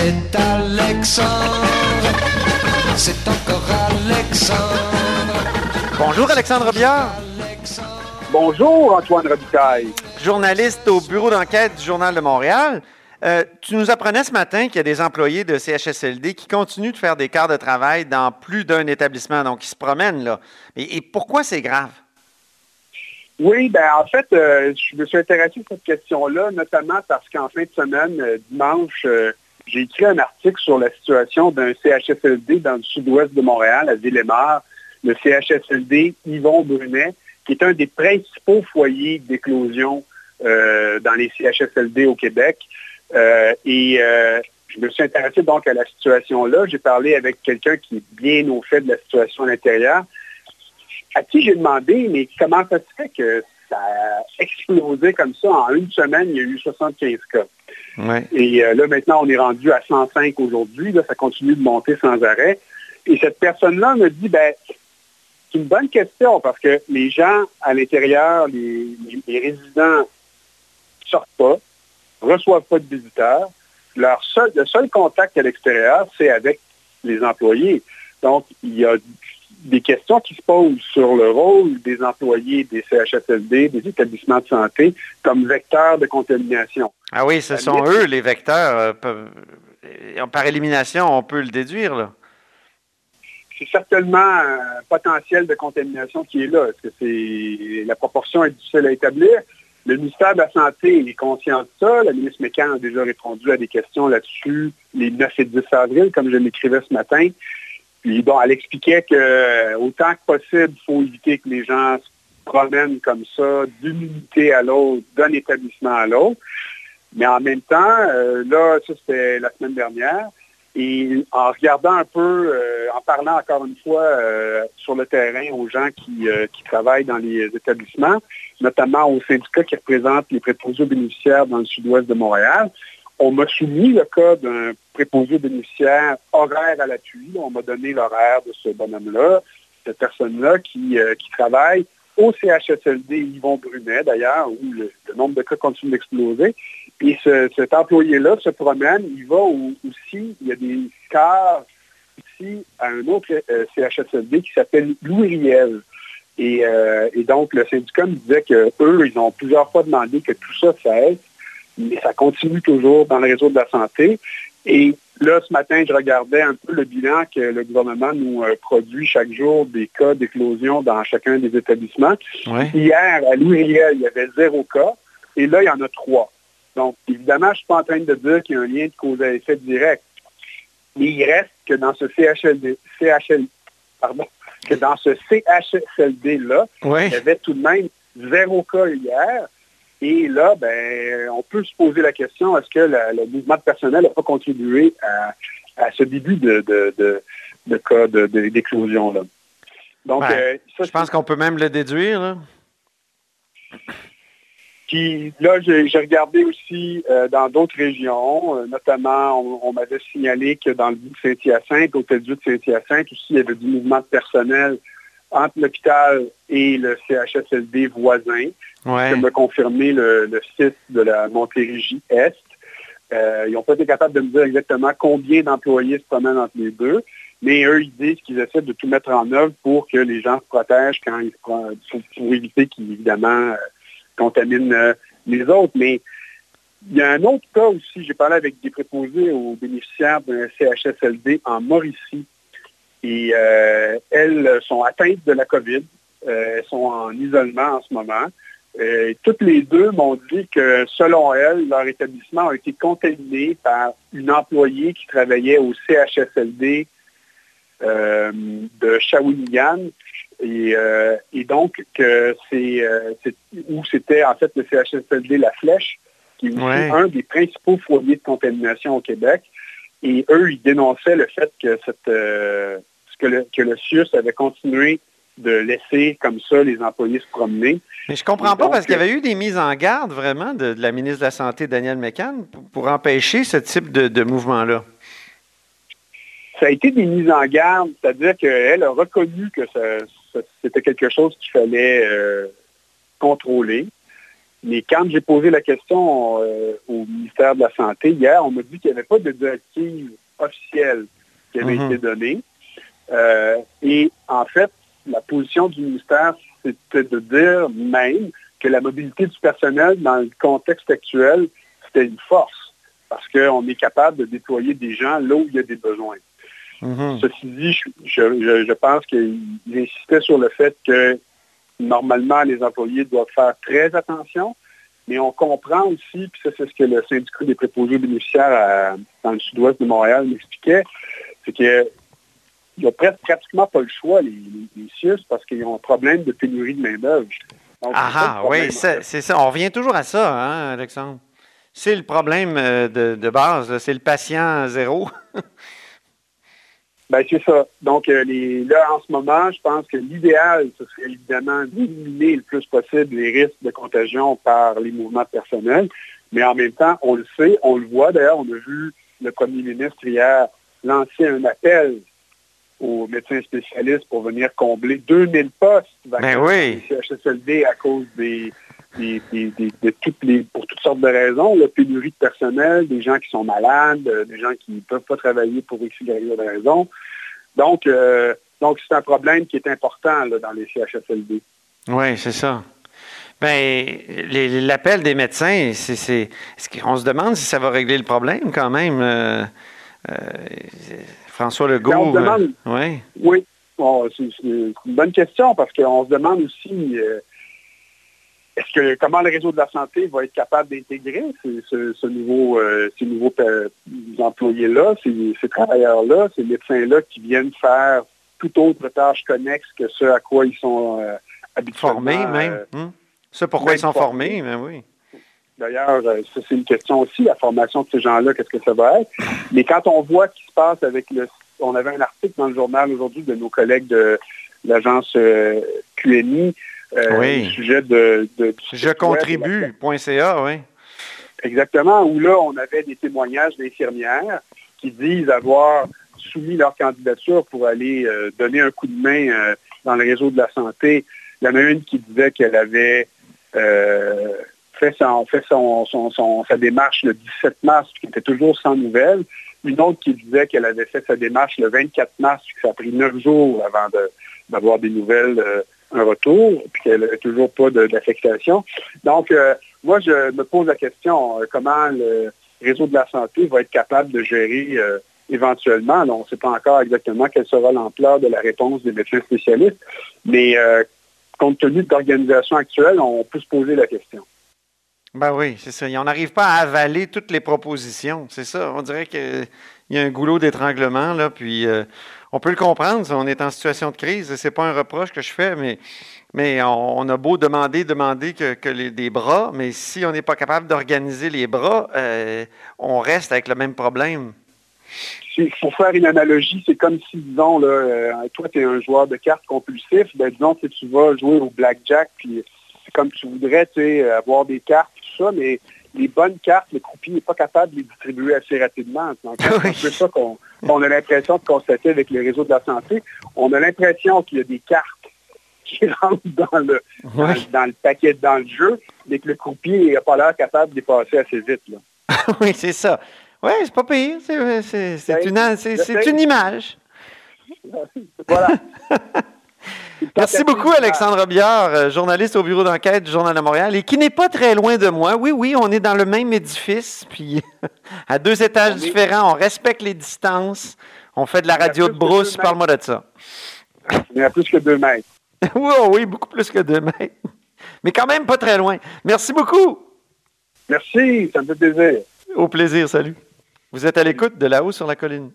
c'est Alexandre. C'est encore Alexandre. Bonjour Alexandre Biard. Bonjour Antoine Robitaille. Journaliste au bureau d'enquête du Journal de Montréal. Euh, tu nous apprenais ce matin qu'il y a des employés de CHSLD qui continuent de faire des quarts de travail dans plus d'un établissement, donc ils se promènent là. Et, et pourquoi c'est grave? Oui, ben en fait, euh, je me suis intéressé à cette question-là, notamment parce qu'en fin de semaine, euh, dimanche, euh, j'ai écrit un article sur la situation d'un CHSLD dans le sud-ouest de Montréal, à Villemar, le CHSLD Yvon Brunet, qui est un des principaux foyers d'éclosion dans les CHSLD au Québec. et je me suis intéressé donc à la situation-là. J'ai parlé avec quelqu'un qui est bien au fait de la situation à l'intérieur à qui j'ai demandé, mais comment ça se fait que ça a explosé comme ça en une semaine, il y a eu 75 cas. Et euh, là, maintenant, on est rendu à 105 aujourd'hui. ça continue de monter sans arrêt. Et cette personne-là me dit, ben, c'est une bonne question parce que les gens à l'intérieur, les, résidents ne sortent pas, ne reçoivent pas de visiteurs. Leur seul, le seul contact à l'extérieur, c'est avec les employés. Donc, il y a des questions qui se posent sur le rôle des employés des CHSLD, des établissements de santé, comme vecteurs de contamination. Ah oui, ce sont eux les vecteurs. Euh, par élimination, on peut le déduire. Là. C'est certainement un potentiel de contamination qui est là. Est-ce que c'est la proportion est difficile à établir? Le ministère de la Santé est conscient de ça. La ministre Mécan a déjà répondu à des questions là-dessus les 9 et 10 avril, comme je l'écrivais ce matin. Puis bon, elle expliquait que euh, autant que possible, il faut éviter que les gens se promènent comme ça d'une unité à l'autre, d'un établissement à l'autre. Mais en même temps, euh, là, ça c'était la semaine dernière, et en regardant un peu, euh, en parlant encore une fois sur le terrain aux gens qui, travaillent dans les établissements, notamment aux syndicats qui représentent les préposés bénéficiaires dans le sud-ouest de Montréal, on m'a soumis le cas d'un préposé bénéficiaire horaire à l'appui. On m'a donné l'horaire de ce bonhomme-là, cette personne-là qui, euh, travaille au CHSLD Yvon Brunet, d'ailleurs, où le, nombre de cas continue d'exploser. Et cet employé-là se promène, il va aussi, il y a des cas ici à un autre euh, CHSLD qui s'appelle Louis Riel. Et, euh, et, donc, le syndicat me disait qu'eux, ils ont plusieurs fois demandé que tout ça cesse mais ça continue toujours dans le réseau de la santé. Et là, ce matin, je regardais un peu le bilan que le gouvernement nous euh, produit chaque jour des cas d'éclosion dans chacun des établissements. Hier, à louis il y avait zéro cas, et là, il y en a trois. Donc, évidemment, je ne suis pas en train de dire qu'il y a un lien de cause à effet direct. Mais il reste que dans ce CHLD, CHL, pardon, que dans ce CHSLD-là, il y avait tout de même zéro cas hier. Et là, ben, on peut se poser la question, est-ce que le mouvement de personnel n'a pas contribué à, ce début de, de, cas d'éclosion? là. Donc, ben, euh, je pense qu'on peut même le déduire. Là. Puis là, j'ai regardé aussi euh, dans d'autres régions, euh, notamment, on, m'avait signalé que dans le bout de Saint-Hyacinthe, au Tel de Saint-Hyacinthe, aussi, il y avait du mouvement de personnel entre l'hôpital et le CHSLD voisin. Ouais. Comme a confirmé le, site de la Montérégie Est. Euh, ils n'ont pas été capables de me dire exactement combien d'employés se promènent entre les deux, mais eux, ils disent qu'ils essaient de tout mettre en œuvre pour que les gens se protègent quand ils pour éviter qu'ils, évidemment, euh, contaminent euh, les autres. Mais il y a un autre cas aussi, j'ai parlé avec des préposés aux bénéficiaires d'un CHSLD en Mauricie. Et elles sont atteintes de la COVID. elles sont en isolement en ce moment. Euh, toutes les deux m'ont dit que, selon elles, leur établissement a été contaminé par une employée qui travaillait au CHSLD euh, de Shawinigan. Et, euh, et donc, que c'est où c'était en fait le CHSLD La Flèche, qui est un des principaux foyers de contamination au Québec. Et eux, ils dénonçaient le fait que, cette, que, le, que le CIUS avait continué de laisser comme ça les employés se promener. Mais je comprends pas parce qu'il y avait eu des mises en garde vraiment de, la ministre de la Santé, Danielle McCann, pour, empêcher ce type de, mouvement-là. Ça a été des mises en garde, c'est-à-dire qu'elle a reconnu que c'était quelque chose qu'il fallait euh, contrôler. Mais quand j'ai posé la question euh, au ministère de la Santé hier, on m'a dit qu'il n'y avait pas de directive officielle qui avait Mhm. été donnée. Euh, et en fait, la position du ministère, c'était de dire même que la mobilité du personnel dans le contexte actuel, c'était une force parce qu'on est capable de déployer des gens là où il y a des besoins. Mhm. Ceci dit, je, je- je pense qu'il insistait sur le fait que normalement, les employés doivent faire très attention, mais on comprend aussi, puis ça c'est ce que le syndicat des préposés bénéficiaires à- dans le sud-ouest de Montréal m'expliquait, c'est que n'y a presque pratiquement pas le choix, les, les, les CIUS, parce qu'ils ont un problème de pénurie de main-d'œuvre. Ah, problème, oui, c'est ça. On revient toujours à ça, hein, Alexandre? C'est le problème euh, de, de base, c'est le patient zéro. Ben, c'est ça. Donc, euh, les, là, en ce moment, je pense que l'idéal, ce serait évidemment d'éliminer le plus possible les risques de contagion par les mouvements personnels. Mais en même temps, on le sait, on le voit. D'ailleurs, on a vu le premier ministre hier lancer un appel aux médecins spécialistes pour venir combler 2000 postes Ben oui. CHSLD à cause des, des- des- des- de toutes les, pour toutes sortes de raisons, la pénurie de personnel, des gens qui sont malades, euh, des gens qui ne peuvent pas travailler pour X, Y, Y raison. Donc, euh, donc c'est un problème qui est important là, dans les CHSLD. Oui, c'est ça. Ben, les- l'appel des médecins, c'est, qu'on se demande si ça va régler le problème quand même? euh, euh, François Legault. Ben, demande. euh, oui. Oui, bon, c'est une bonne question parce qu'on se demande aussi euh, est-ce que comment le réseau de la santé va être capable d'intégrer ce, ce- ce nouveau, euh, ces nouveaux employés-là, ces, ces travailleurs-là, ces médecins-là qui viennent faire toute autre tâche connexe que ce à quoi ils sont euh, habituellement. Formés même. euh, hein? C'est pourquoi ben, ils sont formés. formés, mais oui. D'ailleurs, euh, ça c'est une question aussi, la formation de ces gens-là, qu'est-ce que ça va être. Mais quand on voit ce qui se passe avec le... On avait un article dans le journal aujourd'hui de nos collègues de l'agence euh, QMI euh, Oui. au sujet de... de- Je contribue.ca, oui. Exactement, où là, on avait des témoignages d'infirmières qui disent avoir soumis leur candidature pour aller euh, donner un coup de main euh, dans le réseau de la santé. Il y en a une qui disait qu'elle avait euh, fait, son, fait sa démarche le 17 mars, qui était toujours sans nouvelles. Une autre qui disait qu'elle avait fait sa démarche le 24 mars, puis que ça a pris neuf jours avant d'avoir des nouvelles, euh, un retour, puis qu'elle n'avait toujours pas d'affectation. Donc, euh, moi, je me pose la question, euh, comment le réseau de la santé va être capable de gérer éventuellement? On ne sait pas encore exactement quelle sera l'ampleur de la réponse des médecins spécialistes, mais compte tenu de l'organisation actuelle, on peut se poser la question. Ben oui, c'est ça. On n'arrive pas à avaler toutes les propositions. C'est ça. On dirait qu'il y a un goulot d'étranglement, là, puis euh, on peut le comprendre. On est en situation de crise. C'est pas un reproche que je fais, mais, mais on, a beau demander, demander que, les, des bras, mais si on n'est pas capable d'organiser les bras, euh, on reste avec le même problème. Pour faire une analogie, c'est comme si, disons, là, euh, toi, tu es un joueur de cartes compulsif, ben, disons que tu vas jouer au blackjack, puis c'est comme tu voudrais, avoir des cartes, ça, mais les bonnes cartes, le croupier n'est pas capable de les distribuer assez rapidement. Donc, c'est un Oui. peu ça qu'on a l'impression de constater avec les réseaux de la santé. On a l'impression qu'il y a des cartes qui rentrent dans le, dans, le paquet, dans le jeu, mais que le croupier n'a pas l'air capable de les passer assez vite. Là. oui, c'est ça. Oui, c'est pas pire. C'est, Ben, une, une image. Voilà. Merci beaucoup, Alexandre Biard, euh, journaliste au bureau d'enquête du Journal de Montréal, et qui n'est pas très loin de moi. Oui, oui, on est dans le même édifice, puis à deux étages différents, on respecte les distances, on fait de la radio de brousse, parle-moi de ça. Il y a plus que deux mètres. oui, oh oui, beaucoup plus que deux mètres. Mais quand même pas très loin. Merci beaucoup. Merci, ça me fait plaisir. Au plaisir, salut. Vous êtes à l'écoute de là-haut sur la colline.